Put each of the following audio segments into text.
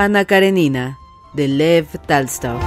Ana Karenina, de Lev Talstov.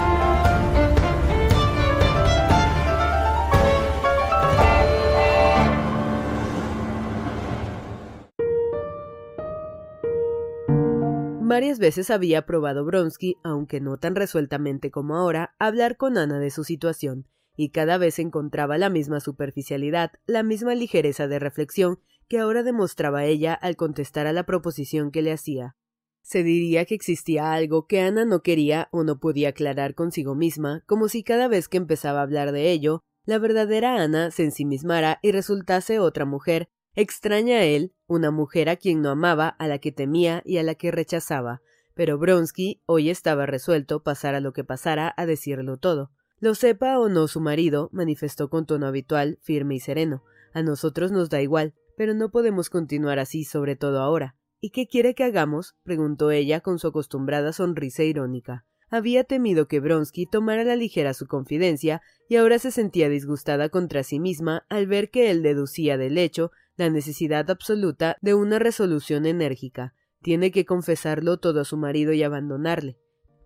Varias veces había probado Bronsky, aunque no tan resueltamente como ahora, hablar con Ana de su situación, y cada vez encontraba la misma superficialidad, la misma ligereza de reflexión que ahora demostraba ella al contestar a la proposición que le hacía. Se diría que existía algo que Ana no quería o no podía aclarar consigo misma, como si cada vez que empezaba a hablar de ello, la verdadera Ana se ensimismara y resultase otra mujer, extraña a él, una mujer a quien no amaba, a la que temía y a la que rechazaba. Pero Bronsky hoy estaba resuelto, pasara lo que pasara, a decirlo todo. Lo sepa o no su marido, manifestó con tono habitual, firme y sereno. A nosotros nos da igual, pero no podemos continuar así, sobre todo ahora. ¿Y qué quiere que hagamos? preguntó ella con su acostumbrada sonrisa irónica. Había temido que Bronsky tomara la ligera su confidencia y ahora se sentía disgustada contra sí misma al ver que él deducía del hecho la necesidad absoluta de una resolución enérgica. Tiene que confesarlo todo a su marido y abandonarle.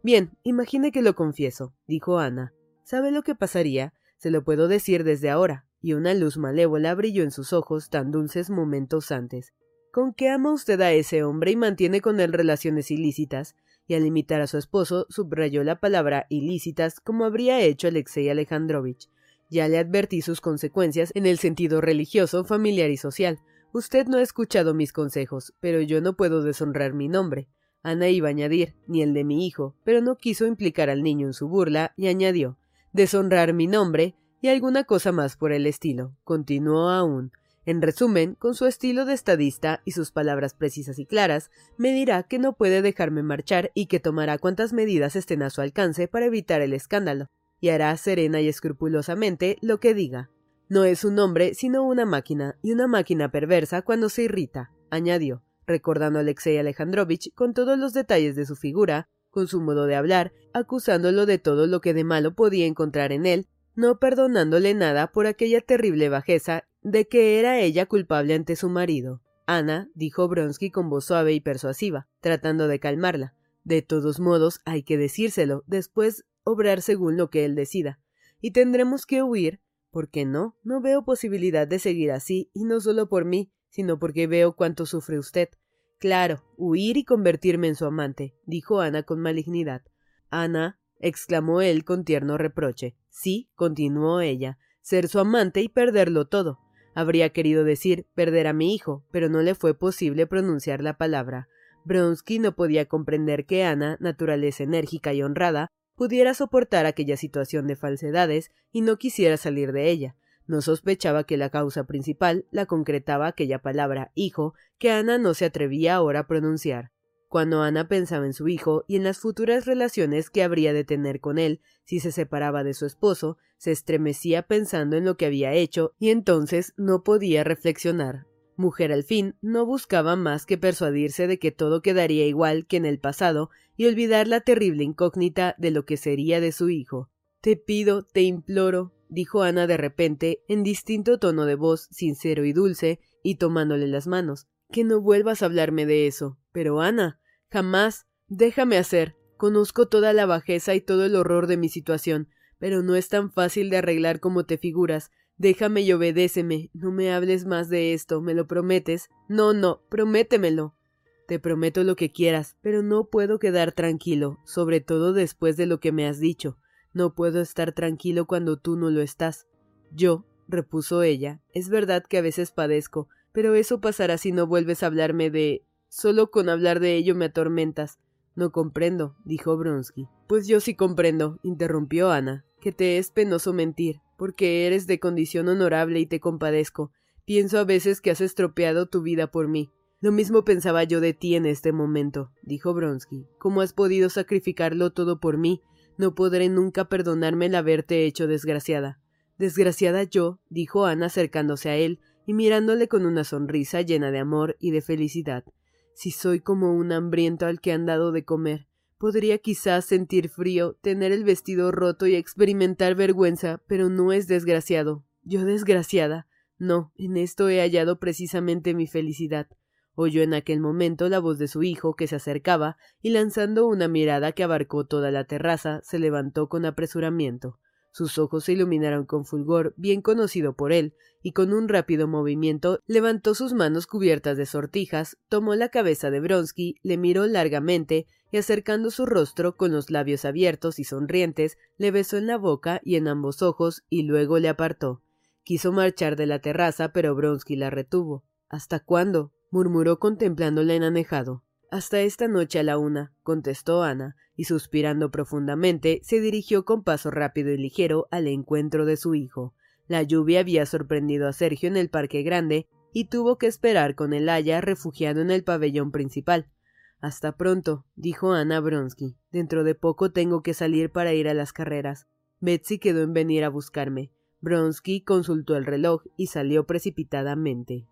Bien, imagine que lo confieso, dijo Ana. ¿Sabe lo que pasaría? Se lo puedo decir desde ahora. Y una luz malévola brilló en sus ojos tan dulces momentos antes. ¿Con qué ama usted a ese hombre y mantiene con él relaciones ilícitas? Y al imitar a su esposo, subrayó la palabra ilícitas como habría hecho Alexei Alejandrovich. Ya le advertí sus consecuencias en el sentido religioso, familiar y social. Usted no ha escuchado mis consejos, pero yo no puedo deshonrar mi nombre. Ana iba a añadir, ni el de mi hijo, pero no quiso implicar al niño en su burla y añadió, deshonrar mi nombre y alguna cosa más por el estilo. Continuó aún. En resumen, con su estilo de estadista y sus palabras precisas y claras, me dirá que no puede dejarme marchar y que tomará cuantas medidas estén a su alcance para evitar el escándalo, y hará serena y escrupulosamente lo que diga. No es un hombre, sino una máquina, y una máquina perversa cuando se irrita, añadió, recordando a Alexei Alejandrovich con todos los detalles de su figura, con su modo de hablar, acusándolo de todo lo que de malo podía encontrar en él, no perdonándole nada por aquella terrible bajeza de que era ella culpable ante su marido. Ana, dijo Bronsky con voz suave y persuasiva, tratando de calmarla. De todos modos, hay que decírselo, después obrar según lo que él decida. Y tendremos que huir. ¿Por qué no? No veo posibilidad de seguir así, y no solo por mí, sino porque veo cuánto sufre usted. Claro, huir y convertirme en su amante, dijo Ana con malignidad. Ana, exclamó él con tierno reproche. Sí, continuó ella, ser su amante y perderlo todo. Habría querido decir perder a mi hijo, pero no le fue posible pronunciar la palabra. Bronsky no podía comprender que Ana, naturaleza enérgica y honrada, pudiera soportar aquella situación de falsedades y no quisiera salir de ella. No sospechaba que la causa principal la concretaba aquella palabra hijo que Ana no se atrevía ahora a pronunciar. Cuando Ana pensaba en su hijo y en las futuras relaciones que habría de tener con él si se separaba de su esposo, se estremecía pensando en lo que había hecho y entonces no podía reflexionar. Mujer al fin no buscaba más que persuadirse de que todo quedaría igual que en el pasado y olvidar la terrible incógnita de lo que sería de su hijo. Te pido, te imploro, dijo Ana de repente, en distinto tono de voz, sincero y dulce, y tomándole las manos. Que no vuelvas a hablarme de eso. Pero Ana, jamás. Déjame hacer. Conozco toda la bajeza y todo el horror de mi situación, pero no es tan fácil de arreglar como te figuras. Déjame y obedéceme. No me hables más de esto. ¿Me lo prometes? No, no. Prométemelo. Te prometo lo que quieras, pero no puedo quedar tranquilo, sobre todo después de lo que me has dicho. No puedo estar tranquilo cuando tú no lo estás. Yo, repuso ella, es verdad que a veces padezco, pero eso pasará si no vuelves a hablarme de. Solo con hablar de ello me atormentas. No comprendo, dijo Bronsky. Pues yo sí comprendo, interrumpió Ana, que te es penoso mentir, porque eres de condición honorable y te compadezco. Pienso a veces que has estropeado tu vida por mí. Lo mismo pensaba yo de ti en este momento, dijo Bronsky. ¿Cómo has podido sacrificarlo todo por mí? No podré nunca perdonarme el haberte hecho desgraciada. Desgraciada yo, dijo Ana acercándose a él y mirándole con una sonrisa llena de amor y de felicidad. Si soy como un hambriento al que han dado de comer, podría quizás sentir frío, tener el vestido roto y experimentar vergüenza, pero no es desgraciado. Yo desgraciada. No, en esto he hallado precisamente mi felicidad. Oyó en aquel momento la voz de su hijo que se acercaba y lanzando una mirada que abarcó toda la terraza, se levantó con apresuramiento. Sus ojos se iluminaron con fulgor bien conocido por él, y con un rápido movimiento levantó sus manos cubiertas de sortijas, tomó la cabeza de Bronsky, le miró largamente y acercando su rostro con los labios abiertos y sonrientes, le besó en la boca y en ambos ojos y luego le apartó. Quiso marchar de la terraza, pero Bronsky la retuvo. ¿Hasta cuándo? murmuró contemplándola enanejado. Hasta esta noche a la una, contestó Ana, y suspirando profundamente, se dirigió con paso rápido y ligero al encuentro de su hijo. La lluvia había sorprendido a Sergio en el parque grande y tuvo que esperar con el haya refugiado en el pabellón principal. Hasta pronto, dijo Ana Bronsky. Dentro de poco tengo que salir para ir a las carreras. Betsy quedó en venir a buscarme. Bronsky consultó el reloj y salió precipitadamente.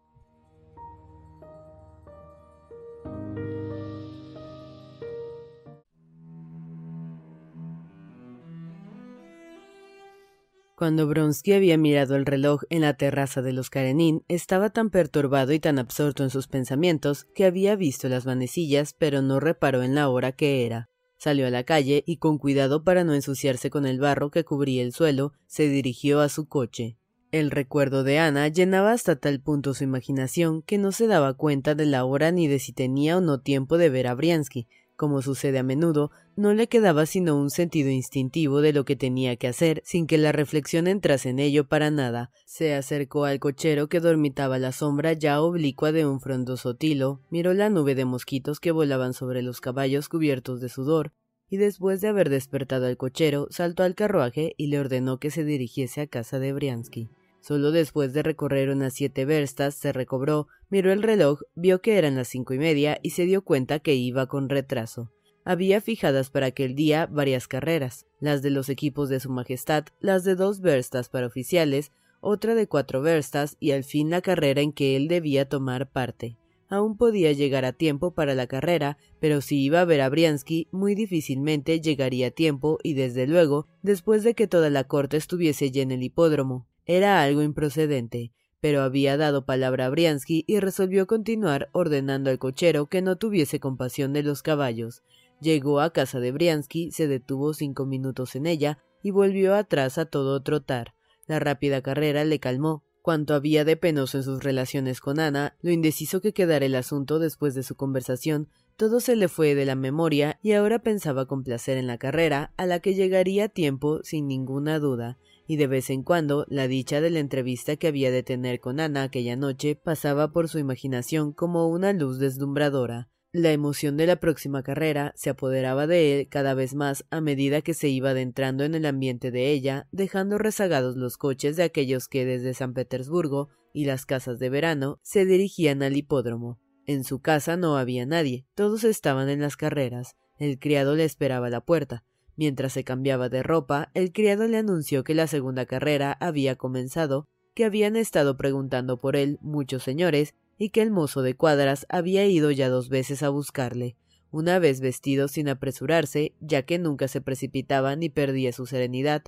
Cuando Bronsky había mirado el reloj en la terraza de los Karenin, estaba tan perturbado y tan absorto en sus pensamientos que había visto las manecillas, pero no reparó en la hora que era. Salió a la calle y, con cuidado para no ensuciarse con el barro que cubría el suelo, se dirigió a su coche. El recuerdo de Ana llenaba hasta tal punto su imaginación que no se daba cuenta de la hora ni de si tenía o no tiempo de ver a Briansky, como sucede a menudo, no le quedaba sino un sentido instintivo de lo que tenía que hacer, sin que la reflexión entrase en ello para nada. Se acercó al cochero que dormitaba la sombra ya oblicua de un frondoso tilo, miró la nube de mosquitos que volaban sobre los caballos cubiertos de sudor, y después de haber despertado al cochero, saltó al carruaje y le ordenó que se dirigiese a casa de Briansky. Solo después de recorrer unas siete verstas se recobró, miró el reloj, vio que eran las cinco y media y se dio cuenta que iba con retraso. Había fijadas para aquel día varias carreras, las de los equipos de Su Majestad, las de dos verstas para oficiales, otra de cuatro verstas y al fin la carrera en que él debía tomar parte. Aún podía llegar a tiempo para la carrera, pero si iba a ver a Briansky, muy difícilmente llegaría a tiempo y desde luego, después de que toda la corte estuviese ya en el hipódromo. Era algo improcedente, pero había dado palabra a Briansky y resolvió continuar ordenando al cochero que no tuviese compasión de los caballos. Llegó a casa de Briansky, se detuvo cinco minutos en ella y volvió atrás a todo trotar. La rápida carrera le calmó. Cuanto había de penoso en sus relaciones con Ana, lo indeciso que quedara el asunto después de su conversación, todo se le fue de la memoria y ahora pensaba con placer en la carrera, a la que llegaría a tiempo sin ninguna duda y de vez en cuando la dicha de la entrevista que había de tener con Ana aquella noche pasaba por su imaginación como una luz deslumbradora. La emoción de la próxima carrera se apoderaba de él cada vez más a medida que se iba adentrando en el ambiente de ella, dejando rezagados los coches de aquellos que desde San Petersburgo y las casas de verano se dirigían al hipódromo. En su casa no había nadie, todos estaban en las carreras. El criado le esperaba a la puerta. Mientras se cambiaba de ropa, el criado le anunció que la segunda carrera había comenzado, que habían estado preguntando por él muchos señores, y que el mozo de cuadras había ido ya dos veces a buscarle, una vez vestido sin apresurarse, ya que nunca se precipitaba ni perdía su serenidad,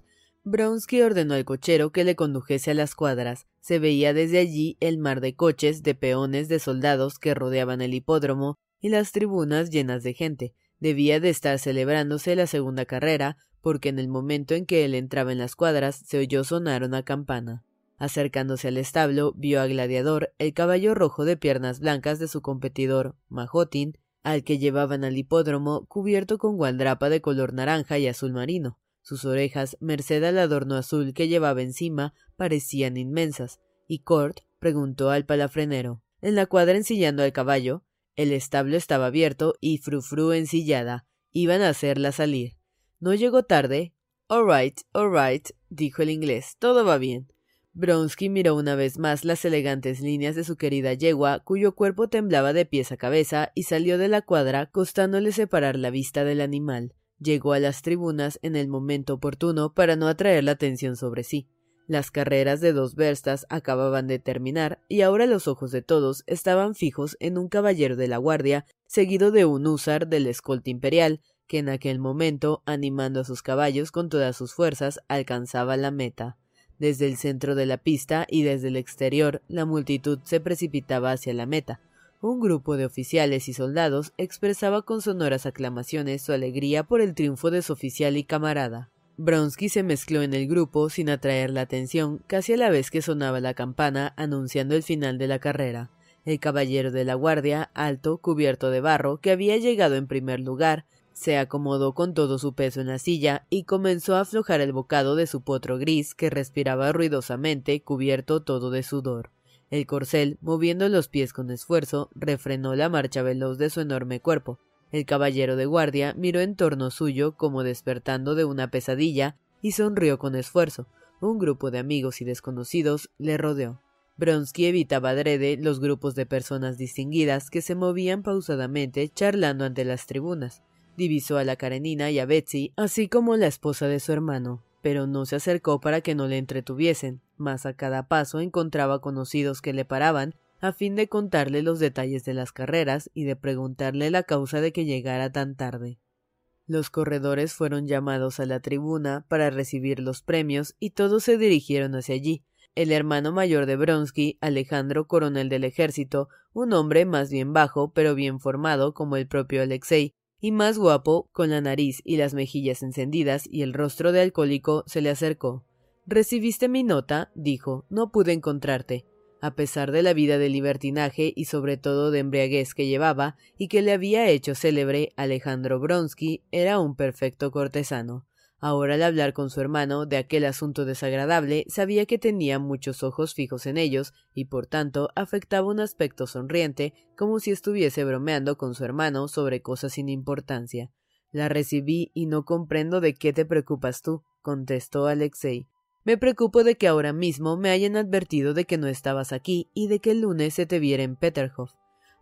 Bronsky ordenó al cochero que le condujese a las cuadras. Se veía desde allí el mar de coches, de peones, de soldados que rodeaban el hipódromo y las tribunas llenas de gente. Debía de estar celebrándose la segunda carrera, porque en el momento en que él entraba en las cuadras se oyó sonar una campana. Acercándose al establo, vio a Gladiador, el caballo rojo de piernas blancas de su competidor, Majotin, al que llevaban al hipódromo cubierto con gualdrapa de color naranja y azul marino. Sus orejas, merced al adorno azul que llevaba encima, parecían inmensas, y Cort preguntó al palafrenero. En la cuadra ensillando al caballo, el establo estaba abierto y Frufru ensillada. Iban a hacerla salir. No llegó tarde. All right, all right, dijo el inglés. Todo va bien. Bronsky miró una vez más las elegantes líneas de su querida yegua, cuyo cuerpo temblaba de pies a cabeza, y salió de la cuadra, costándole separar la vista del animal. Llegó a las tribunas en el momento oportuno para no atraer la atención sobre sí. Las carreras de dos verstas acababan de terminar y ahora los ojos de todos estaban fijos en un caballero de la guardia, seguido de un húsar del escolta imperial, que en aquel momento, animando a sus caballos con todas sus fuerzas, alcanzaba la meta. Desde el centro de la pista y desde el exterior, la multitud se precipitaba hacia la meta. Un grupo de oficiales y soldados expresaba con sonoras aclamaciones su alegría por el triunfo de su oficial y camarada. Bronsky se mezcló en el grupo sin atraer la atención, casi a la vez que sonaba la campana anunciando el final de la carrera. El caballero de la guardia, alto, cubierto de barro, que había llegado en primer lugar, se acomodó con todo su peso en la silla y comenzó a aflojar el bocado de su potro gris que respiraba ruidosamente, cubierto todo de sudor. El corcel, moviendo los pies con esfuerzo, refrenó la marcha veloz de su enorme cuerpo. El caballero de guardia miró en torno suyo como despertando de una pesadilla y sonrió con esfuerzo. Un grupo de amigos y desconocidos le rodeó. Bronsky evitaba adrede los grupos de personas distinguidas que se movían pausadamente charlando ante las tribunas. Divisó a la Karenina y a Betsy, así como la esposa de su hermano pero no se acercó para que no le entretuviesen, mas a cada paso encontraba conocidos que le paraban a fin de contarle los detalles de las carreras y de preguntarle la causa de que llegara tan tarde. Los corredores fueron llamados a la tribuna para recibir los premios y todos se dirigieron hacia allí. El hermano mayor de Bronsky, Alejandro, coronel del ejército, un hombre más bien bajo, pero bien formado como el propio Alexei, y más guapo, con la nariz y las mejillas encendidas y el rostro de alcohólico, se le acercó. ¿Recibiste mi nota? dijo. No pude encontrarte. A pesar de la vida de libertinaje y sobre todo de embriaguez que llevaba y que le había hecho célebre, Alejandro Bronsky era un perfecto cortesano. Ahora al hablar con su hermano de aquel asunto desagradable, sabía que tenía muchos ojos fijos en ellos y por tanto afectaba un aspecto sonriente, como si estuviese bromeando con su hermano sobre cosas sin importancia. La recibí y no comprendo de qué te preocupas tú, contestó Alexei. Me preocupo de que ahora mismo me hayan advertido de que no estabas aquí y de que el lunes se te viera en Peterhof.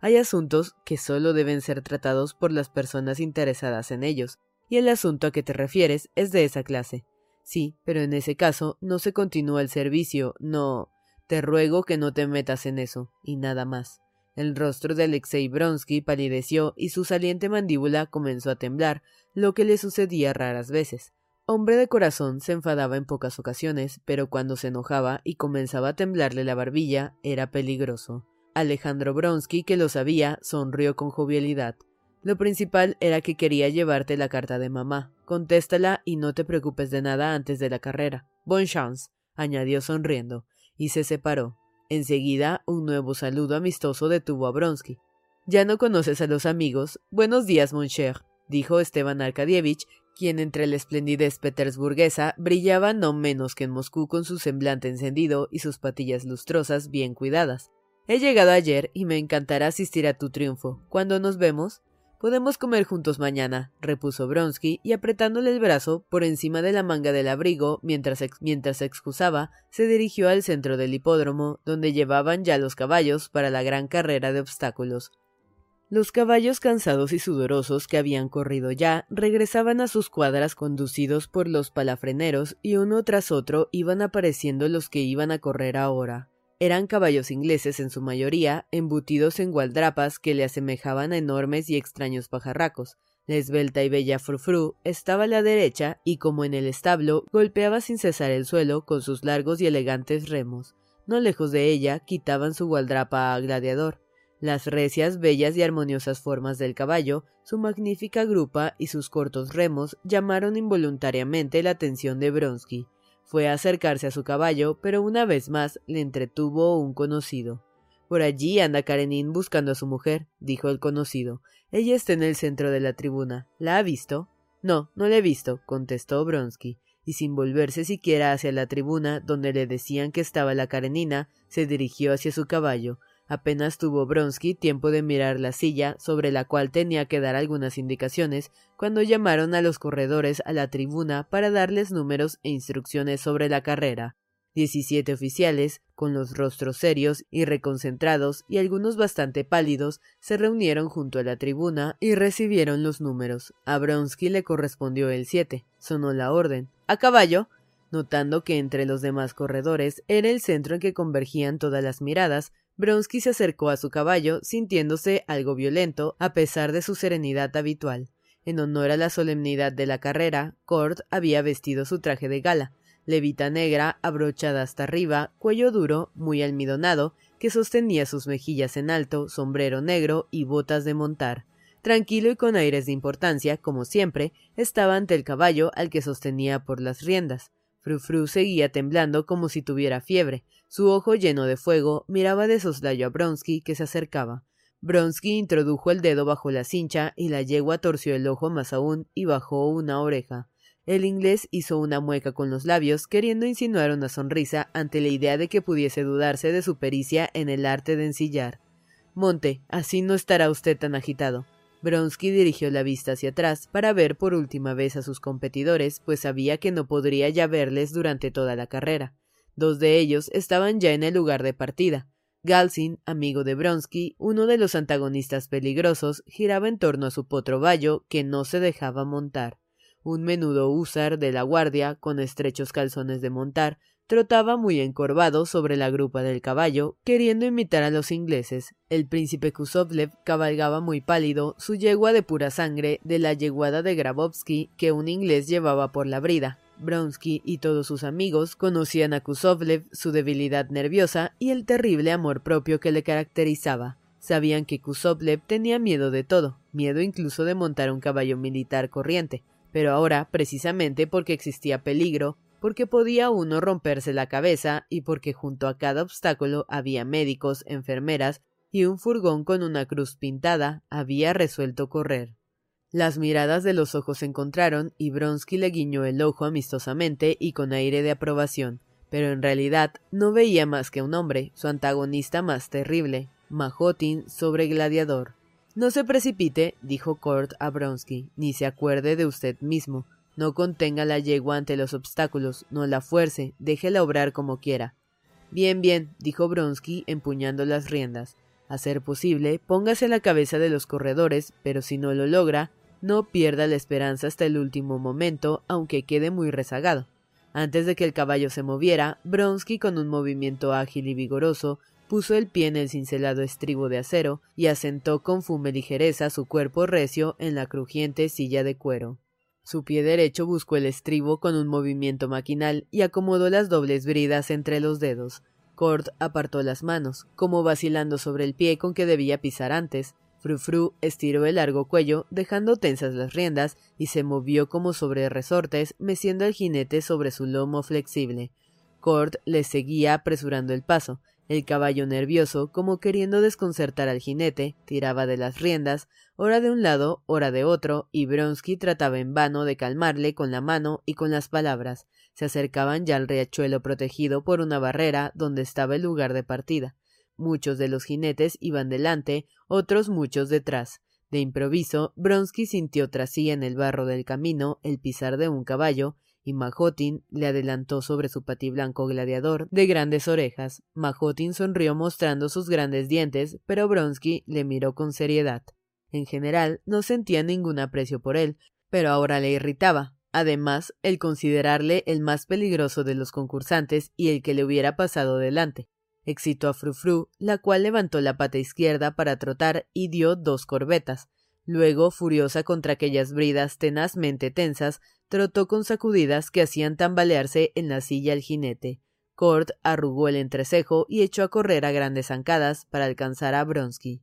Hay asuntos que solo deben ser tratados por las personas interesadas en ellos, y el asunto a que te refieres es de esa clase. Sí, pero en ese caso no se continúa el servicio, no. Te ruego que no te metas en eso, y nada más. El rostro de Alexei Bronsky palideció y su saliente mandíbula comenzó a temblar, lo que le sucedía raras veces. Hombre de corazón se enfadaba en pocas ocasiones, pero cuando se enojaba y comenzaba a temblarle la barbilla, era peligroso. Alejandro Bronsky, que lo sabía, sonrió con jovialidad. Lo principal era que quería llevarte la carta de mamá. Contéstala y no te preocupes de nada antes de la carrera. Bon chance, añadió sonriendo, y se separó. Enseguida, un nuevo saludo amistoso detuvo a Bronsky. Ya no conoces a los amigos. Buenos días, mon cher, dijo Esteban Arkadievich, quien entre la esplendidez petersburguesa brillaba no menos que en Moscú con su semblante encendido y sus patillas lustrosas bien cuidadas. He llegado ayer y me encantará asistir a tu triunfo. ¿Cuándo nos vemos? Podemos comer juntos mañana, repuso Bronsky, y apretándole el brazo por encima de la manga del abrigo mientras, mientras se excusaba, se dirigió al centro del hipódromo, donde llevaban ya los caballos para la gran carrera de obstáculos. Los caballos cansados y sudorosos que habían corrido ya regresaban a sus cuadras conducidos por los palafreneros y uno tras otro iban apareciendo los que iban a correr ahora. Eran caballos ingleses en su mayoría, embutidos en gualdrapas que le asemejaban a enormes y extraños pajarracos. La esbelta y bella Frufru estaba a la derecha y, como en el establo, golpeaba sin cesar el suelo con sus largos y elegantes remos. No lejos de ella quitaban su gualdrapa a gladiador. Las recias, bellas y armoniosas formas del caballo, su magnífica grupa y sus cortos remos llamaron involuntariamente la atención de Bronsky. Fue a acercarse a su caballo, pero una vez más le entretuvo un conocido. Por allí anda Karenin buscando a su mujer, dijo el conocido. Ella está en el centro de la tribuna. ¿La ha visto? No, no la he visto, contestó Bronsky, y sin volverse siquiera hacia la tribuna donde le decían que estaba la Karenina, se dirigió hacia su caballo, Apenas tuvo Bronsky tiempo de mirar la silla sobre la cual tenía que dar algunas indicaciones cuando llamaron a los corredores a la tribuna para darles números e instrucciones sobre la carrera. Diecisiete oficiales, con los rostros serios y reconcentrados y algunos bastante pálidos, se reunieron junto a la tribuna y recibieron los números. A Bronsky le correspondió el siete. Sonó la orden. ¡A caballo! Notando que entre los demás corredores era el centro en que convergían todas las miradas, Bronsky se acercó a su caballo, sintiéndose algo violento, a pesar de su serenidad habitual. En honor a la solemnidad de la carrera, Cord había vestido su traje de gala, levita negra, abrochada hasta arriba, cuello duro, muy almidonado, que sostenía sus mejillas en alto, sombrero negro y botas de montar. Tranquilo y con aires de importancia, como siempre, estaba ante el caballo al que sostenía por las riendas. Frufru seguía temblando como si tuviera fiebre. Su ojo lleno de fuego miraba de soslayo a Bronsky que se acercaba. Bronsky introdujo el dedo bajo la cincha y la yegua torció el ojo más aún y bajó una oreja. El inglés hizo una mueca con los labios, queriendo insinuar una sonrisa ante la idea de que pudiese dudarse de su pericia en el arte de ensillar. Monte, así no estará usted tan agitado. Bronsky dirigió la vista hacia atrás para ver por última vez a sus competidores, pues sabía que no podría ya verles durante toda la carrera. Dos de ellos estaban ya en el lugar de partida. Galsin, amigo de Bronsky, uno de los antagonistas peligrosos, giraba en torno a su potro vallo, que no se dejaba montar. Un menudo húsar de la guardia, con estrechos calzones de montar, Trotaba muy encorvado sobre la grupa del caballo, queriendo imitar a los ingleses. El príncipe Kusovlev cabalgaba muy pálido, su yegua de pura sangre, de la yeguada de Grabowski que un inglés llevaba por la brida. Bronsky y todos sus amigos conocían a Kusovlev, su debilidad nerviosa y el terrible amor propio que le caracterizaba. Sabían que Kusovlev tenía miedo de todo, miedo incluso de montar un caballo militar corriente, pero ahora, precisamente porque existía peligro, porque podía uno romperse la cabeza y porque junto a cada obstáculo había médicos, enfermeras y un furgón con una cruz pintada, había resuelto correr. Las miradas de los ojos se encontraron y Bronsky le guiñó el ojo amistosamente y con aire de aprobación, pero en realidad no veía más que un hombre, su antagonista más terrible, Majotin sobre Gladiador. No se precipite, dijo Kurt a Bronsky, ni se acuerde de usted mismo. No contenga la yegua ante los obstáculos, no la fuerce, déjela obrar como quiera. Bien, bien, dijo Bronsky empuñando las riendas. A ser posible, póngase a la cabeza de los corredores, pero si no lo logra, no pierda la esperanza hasta el último momento, aunque quede muy rezagado. Antes de que el caballo se moviera, Bronsky, con un movimiento ágil y vigoroso, puso el pie en el cincelado estribo de acero y asentó con fume ligereza su cuerpo recio en la crujiente silla de cuero. Su pie derecho buscó el estribo con un movimiento maquinal y acomodó las dobles bridas entre los dedos. Cord apartó las manos, como vacilando sobre el pie con que debía pisar antes. Frufru estiró el largo cuello, dejando tensas las riendas, y se movió como sobre resortes, meciendo al jinete sobre su lomo flexible. Cord le seguía apresurando el paso, el caballo nervioso, como queriendo desconcertar al jinete, tiraba de las riendas, ora de un lado, ora de otro, y Bronsky trataba en vano de calmarle con la mano y con las palabras. Se acercaban ya al riachuelo protegido por una barrera donde estaba el lugar de partida. Muchos de los jinetes iban delante, otros muchos detrás. De improviso, Bronsky sintió tras sí en el barro del camino el pisar de un caballo, y Majotin le adelantó sobre su patiblanco gladiador de grandes orejas. Majotin sonrió mostrando sus grandes dientes, pero Bronsky le miró con seriedad. En general, no sentía ningún aprecio por él, pero ahora le irritaba. Además, el considerarle el más peligroso de los concursantes y el que le hubiera pasado delante. Excitó a Frufru, la cual levantó la pata izquierda para trotar y dio dos corbetas. Luego, furiosa contra aquellas bridas tenazmente tensas, trotó con sacudidas que hacían tambalearse en la silla al jinete. Cord arrugó el entrecejo y echó a correr a grandes zancadas para alcanzar a Bronsky.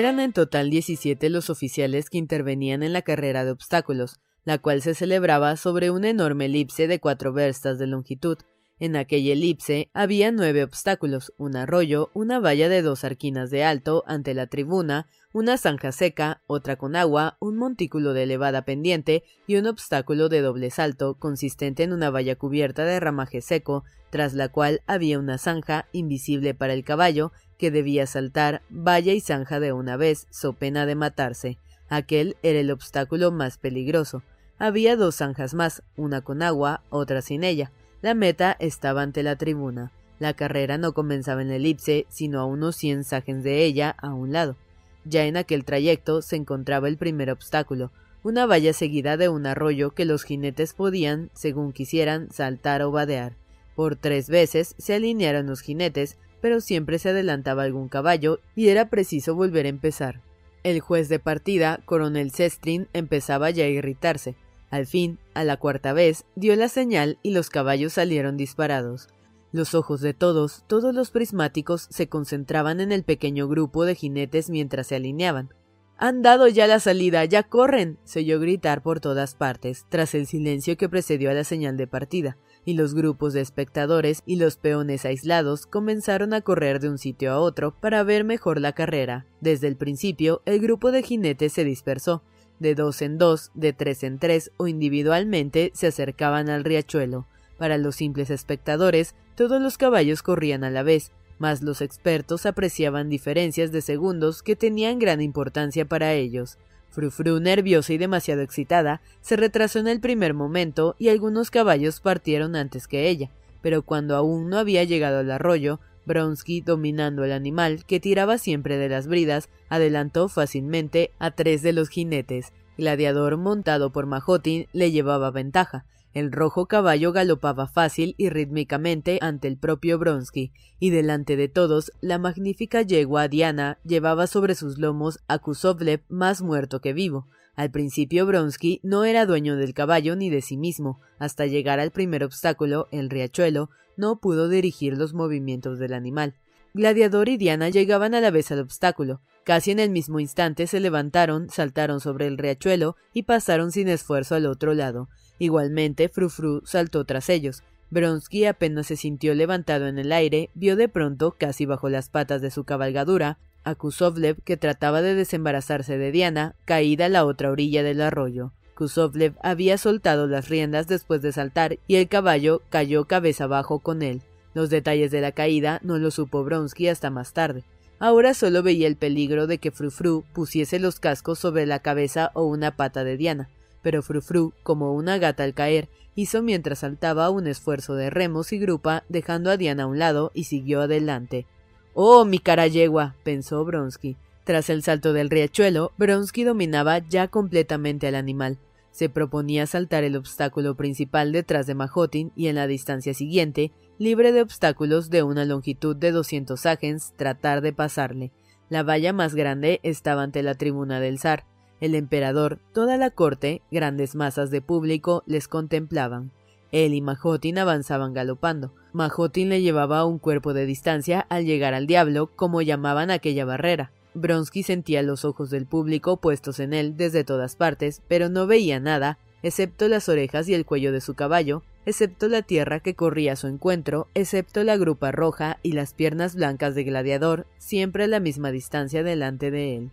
Eran en total 17 los oficiales que intervenían en la carrera de obstáculos, la cual se celebraba sobre una enorme elipse de cuatro verstas de longitud. En aquella elipse había nueve obstáculos, un arroyo, una valla de dos arquinas de alto ante la tribuna, una zanja seca, otra con agua, un montículo de elevada pendiente y un obstáculo de doble salto consistente en una valla cubierta de ramaje seco, tras la cual había una zanja invisible para el caballo que debía saltar valla y zanja de una vez, so pena de matarse. Aquel era el obstáculo más peligroso. Había dos zanjas más, una con agua, otra sin ella. La meta estaba ante la tribuna. La carrera no comenzaba en la elipse, sino a unos cien sajes de ella a un lado. Ya en aquel trayecto se encontraba el primer obstáculo, una valla seguida de un arroyo que los jinetes podían, según quisieran, saltar o vadear. Por tres veces se alinearon los jinetes, pero siempre se adelantaba algún caballo y era preciso volver a empezar. El juez de partida, coronel Sestrin, empezaba ya a irritarse. Al fin, a la cuarta vez, dio la señal y los caballos salieron disparados. Los ojos de todos, todos los prismáticos, se concentraban en el pequeño grupo de jinetes mientras se alineaban. Han dado ya la salida, ya corren. se oyó gritar por todas partes, tras el silencio que precedió a la señal de partida y los grupos de espectadores y los peones aislados comenzaron a correr de un sitio a otro para ver mejor la carrera. Desde el principio, el grupo de jinetes se dispersó. De dos en dos, de tres en tres o individualmente se acercaban al riachuelo. Para los simples espectadores, todos los caballos corrían a la vez, mas los expertos apreciaban diferencias de segundos que tenían gran importancia para ellos. Frufru, nerviosa y demasiado excitada, se retrasó en el primer momento y algunos caballos partieron antes que ella, pero cuando aún no había llegado al arroyo, Bronsky, dominando el animal, que tiraba siempre de las bridas, adelantó fácilmente a tres de los jinetes. Gladiador, montado por Majotin, le llevaba ventaja, el rojo caballo galopaba fácil y rítmicamente ante el propio Bronsky, y delante de todos, la magnífica yegua Diana llevaba sobre sus lomos a Kusovlev más muerto que vivo. Al principio Bronsky no era dueño del caballo ni de sí mismo. Hasta llegar al primer obstáculo, el riachuelo, no pudo dirigir los movimientos del animal. Gladiador y Diana llegaban a la vez al obstáculo. Casi en el mismo instante se levantaron, saltaron sobre el riachuelo y pasaron sin esfuerzo al otro lado. Igualmente, Frufru saltó tras ellos. Bronsky apenas se sintió levantado en el aire, vio de pronto, casi bajo las patas de su cabalgadura, a Kusovlev que trataba de desembarazarse de Diana, caída a la otra orilla del arroyo. Kusovlev había soltado las riendas después de saltar y el caballo cayó cabeza abajo con él. Los detalles de la caída no lo supo Bronsky hasta más tarde. Ahora solo veía el peligro de que Frufru pusiese los cascos sobre la cabeza o una pata de Diana pero Frufru, como una gata al caer, hizo mientras saltaba un esfuerzo de remos y grupa, dejando a Diana a un lado y siguió adelante. ¡Oh, mi cara yegua! pensó Bronsky. Tras el salto del riachuelo, Bronsky dominaba ya completamente al animal. Se proponía saltar el obstáculo principal detrás de Majotin y en la distancia siguiente, libre de obstáculos de una longitud de 200 agens, tratar de pasarle. La valla más grande estaba ante la tribuna del zar. El emperador, toda la corte, grandes masas de público les contemplaban. Él y Majotin avanzaban galopando. Majotin le llevaba un cuerpo de distancia al llegar al diablo, como llamaban aquella barrera. Bronsky sentía los ojos del público puestos en él desde todas partes, pero no veía nada, excepto las orejas y el cuello de su caballo, excepto la tierra que corría a su encuentro, excepto la grupa roja y las piernas blancas de gladiador, siempre a la misma distancia delante de él.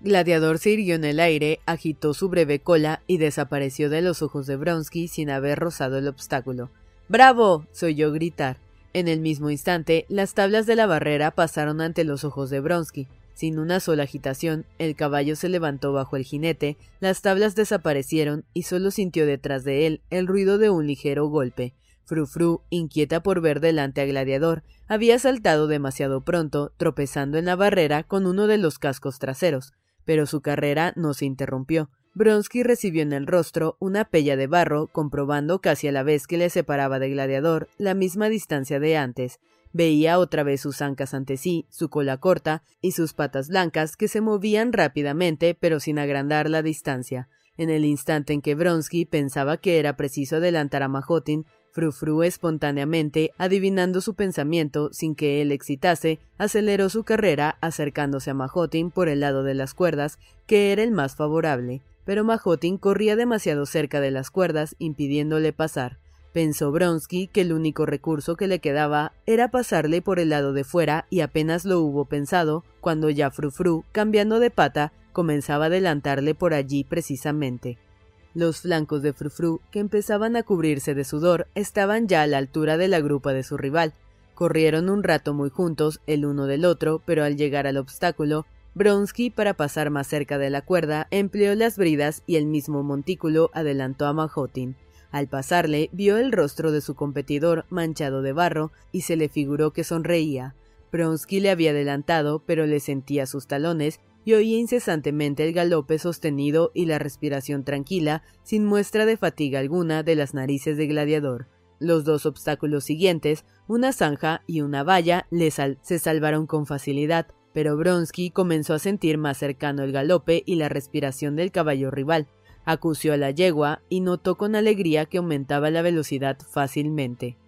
Gladiador se en el aire, agitó su breve cola y desapareció de los ojos de Bronsky sin haber rozado el obstáculo. ¡Bravo! se oyó gritar. En el mismo instante, las tablas de la barrera pasaron ante los ojos de Bronsky. Sin una sola agitación, el caballo se levantó bajo el jinete, las tablas desaparecieron y solo sintió detrás de él el ruido de un ligero golpe. Frufru, inquieta por ver delante a Gladiador, había saltado demasiado pronto, tropezando en la barrera con uno de los cascos traseros, pero su carrera no se interrumpió. Bronsky recibió en el rostro una pella de barro, comprobando casi a la vez que le separaba de Gladiador la misma distancia de antes. Veía otra vez sus ancas ante sí, su cola corta y sus patas blancas que se movían rápidamente pero sin agrandar la distancia. En el instante en que Bronsky pensaba que era preciso adelantar a Majotin, Frufru espontáneamente, adivinando su pensamiento sin que él excitase, aceleró su carrera acercándose a Majotin por el lado de las cuerdas, que era el más favorable pero Majotin corría demasiado cerca de las cuerdas, impidiéndole pasar. Pensó Bronsky que el único recurso que le quedaba era pasarle por el lado de fuera y apenas lo hubo pensado cuando ya Frufru, cambiando de pata, comenzaba a adelantarle por allí precisamente. Los flancos de Frufru, que empezaban a cubrirse de sudor, estaban ya a la altura de la grupa de su rival. Corrieron un rato muy juntos el uno del otro, pero al llegar al obstáculo, Bronsky, para pasar más cerca de la cuerda, empleó las bridas y el mismo montículo adelantó a Majotin. Al pasarle, vio el rostro de su competidor manchado de barro y se le figuró que sonreía. Bronsky le había adelantado, pero le sentía sus talones y oía incesantemente el galope sostenido y la respiración tranquila, sin muestra de fatiga alguna, de las narices de gladiador. Los dos obstáculos siguientes, una zanja y una valla, se salvaron con facilidad, pero Bronsky comenzó a sentir más cercano el galope y la respiración del caballo rival. Acució a la yegua y notó con alegría que aumentaba la velocidad fácilmente.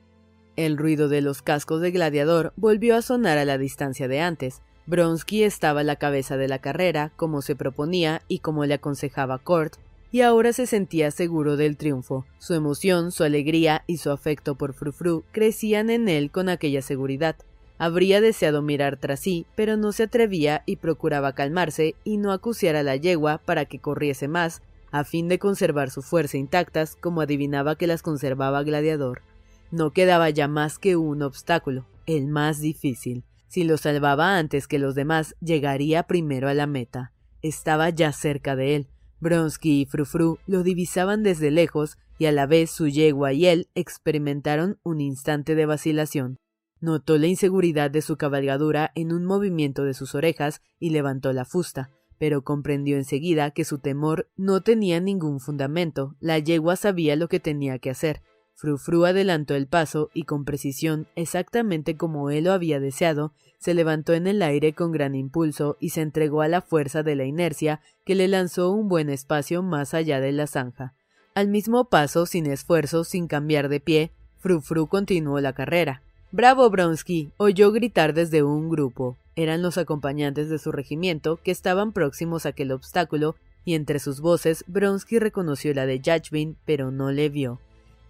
El ruido de los cascos de gladiador volvió a sonar a la distancia de antes. Bronsky estaba a la cabeza de la carrera, como se proponía y como le aconsejaba Kurt, y ahora se sentía seguro del triunfo. Su emoción, su alegría y su afecto por Frufru crecían en él con aquella seguridad. Habría deseado mirar tras sí, pero no se atrevía y procuraba calmarse y no acuciar a la yegua para que corriese más, a fin de conservar su fuerza intactas como adivinaba que las conservaba Gladiador. No quedaba ya más que un obstáculo, el más difícil. Si lo salvaba antes que los demás, llegaría primero a la meta. Estaba ya cerca de él. Bronsky y Frufru lo divisaban desde lejos y a la vez su yegua y él experimentaron un instante de vacilación. Notó la inseguridad de su cabalgadura en un movimiento de sus orejas y levantó la fusta, pero comprendió enseguida que su temor no tenía ningún fundamento. La yegua sabía lo que tenía que hacer. Frufru adelantó el paso y con precisión, exactamente como él lo había deseado, se levantó en el aire con gran impulso y se entregó a la fuerza de la inercia que le lanzó un buen espacio más allá de la zanja. Al mismo paso, sin esfuerzo, sin cambiar de pie, Frufru continuó la carrera. Bravo Bronsky, oyó gritar desde un grupo. Eran los acompañantes de su regimiento que estaban próximos a aquel obstáculo, y entre sus voces Bronsky reconoció la de Yachvin, pero no le vio.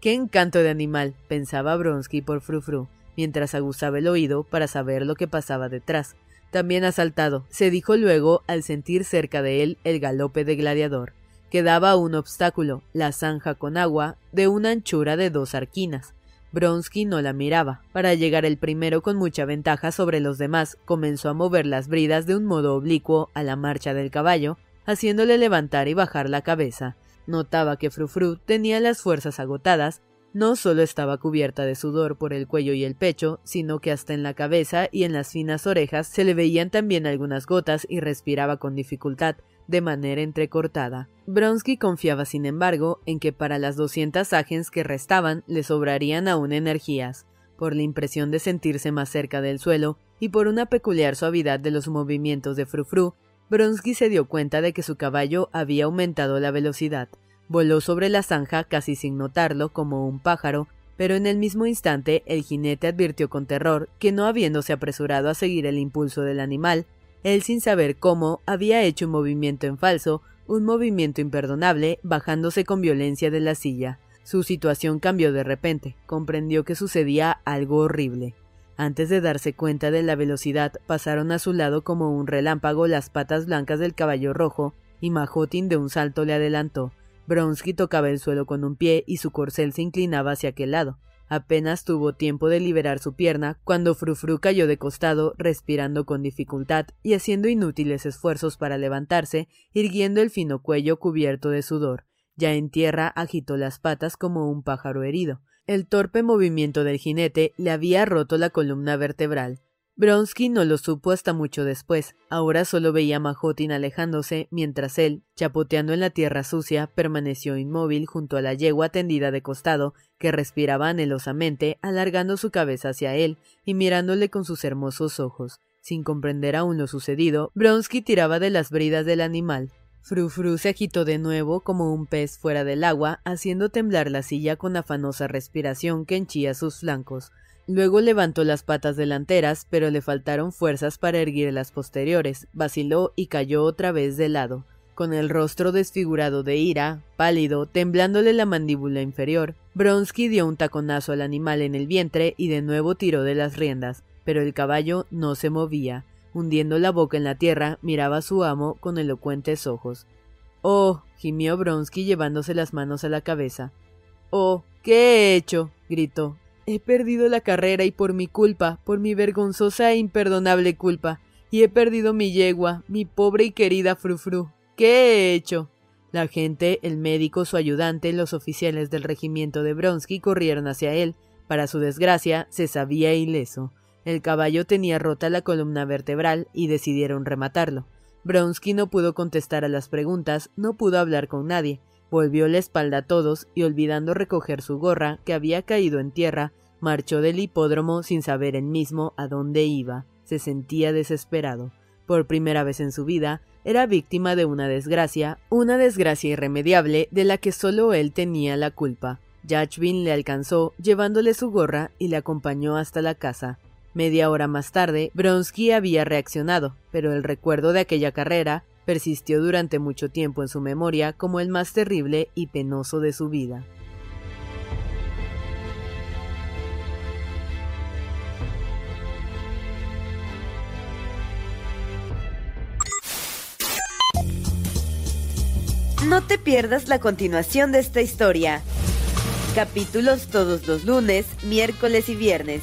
¡Qué encanto de animal! pensaba Bronsky por Frufru, mientras aguzaba el oído para saber lo que pasaba detrás. También ha saltado, se dijo luego al sentir cerca de él el galope de gladiador. Quedaba un obstáculo, la zanja con agua, de una anchura de dos arquinas. Bronsky no la miraba. Para llegar el primero con mucha ventaja sobre los demás, comenzó a mover las bridas de un modo oblicuo a la marcha del caballo, haciéndole levantar y bajar la cabeza. Notaba que Frufru tenía las fuerzas agotadas, no solo estaba cubierta de sudor por el cuello y el pecho, sino que hasta en la cabeza y en las finas orejas se le veían también algunas gotas y respiraba con dificultad, de manera entrecortada. Bronsky confiaba, sin embargo, en que para las doscientas agens que restaban le sobrarían aún energías, por la impresión de sentirse más cerca del suelo y por una peculiar suavidad de los movimientos de Frufru, Bronsky se dio cuenta de que su caballo había aumentado la velocidad. Voló sobre la zanja casi sin notarlo como un pájaro, pero en el mismo instante el jinete advirtió con terror que no habiéndose apresurado a seguir el impulso del animal, él sin saber cómo había hecho un movimiento en falso, un movimiento imperdonable, bajándose con violencia de la silla. Su situación cambió de repente, comprendió que sucedía algo horrible. Antes de darse cuenta de la velocidad, pasaron a su lado como un relámpago las patas blancas del caballo rojo, y Majotin de un salto le adelantó. Bronsky tocaba el suelo con un pie y su corcel se inclinaba hacia aquel lado. Apenas tuvo tiempo de liberar su pierna cuando Frufru cayó de costado, respirando con dificultad y haciendo inútiles esfuerzos para levantarse, irguiendo el fino cuello cubierto de sudor. Ya en tierra agitó las patas como un pájaro herido. El torpe movimiento del jinete le había roto la columna vertebral. Bronsky no lo supo hasta mucho después. Ahora solo veía a Majotin alejándose, mientras él, chapoteando en la tierra sucia, permaneció inmóvil junto a la yegua tendida de costado, que respiraba anhelosamente, alargando su cabeza hacia él y mirándole con sus hermosos ojos. Sin comprender aún lo sucedido, Bronsky tiraba de las bridas del animal. Frufru se agitó de nuevo como un pez fuera del agua, haciendo temblar la silla con afanosa respiración que henchía sus flancos. Luego levantó las patas delanteras, pero le faltaron fuerzas para erguir las posteriores, vaciló y cayó otra vez de lado. Con el rostro desfigurado de ira, pálido, temblándole la mandíbula inferior, Bronsky dio un taconazo al animal en el vientre y de nuevo tiró de las riendas, pero el caballo no se movía. Hundiendo la boca en la tierra, miraba a su amo con elocuentes ojos. Oh, gimió Bronsky llevándose las manos a la cabeza. Oh, ¿qué he hecho? gritó. He perdido la carrera y por mi culpa, por mi vergonzosa e imperdonable culpa. Y he perdido mi yegua, mi pobre y querida Frufru. ¿Qué he hecho? La gente, el médico, su ayudante, los oficiales del regimiento de Bronsky corrieron hacia él. Para su desgracia, se sabía ileso. El caballo tenía rota la columna vertebral y decidieron rematarlo. Bronsky no pudo contestar a las preguntas, no pudo hablar con nadie. Volvió la espalda a todos y olvidando recoger su gorra, que había caído en tierra, marchó del hipódromo sin saber él mismo a dónde iba. Se sentía desesperado. Por primera vez en su vida, era víctima de una desgracia, una desgracia irremediable de la que solo él tenía la culpa. Yachvin le alcanzó, llevándole su gorra, y le acompañó hasta la casa. Media hora más tarde, Bronsky había reaccionado, pero el recuerdo de aquella carrera persistió durante mucho tiempo en su memoria como el más terrible y penoso de su vida. No te pierdas la continuación de esta historia. Capítulos todos los lunes, miércoles y viernes.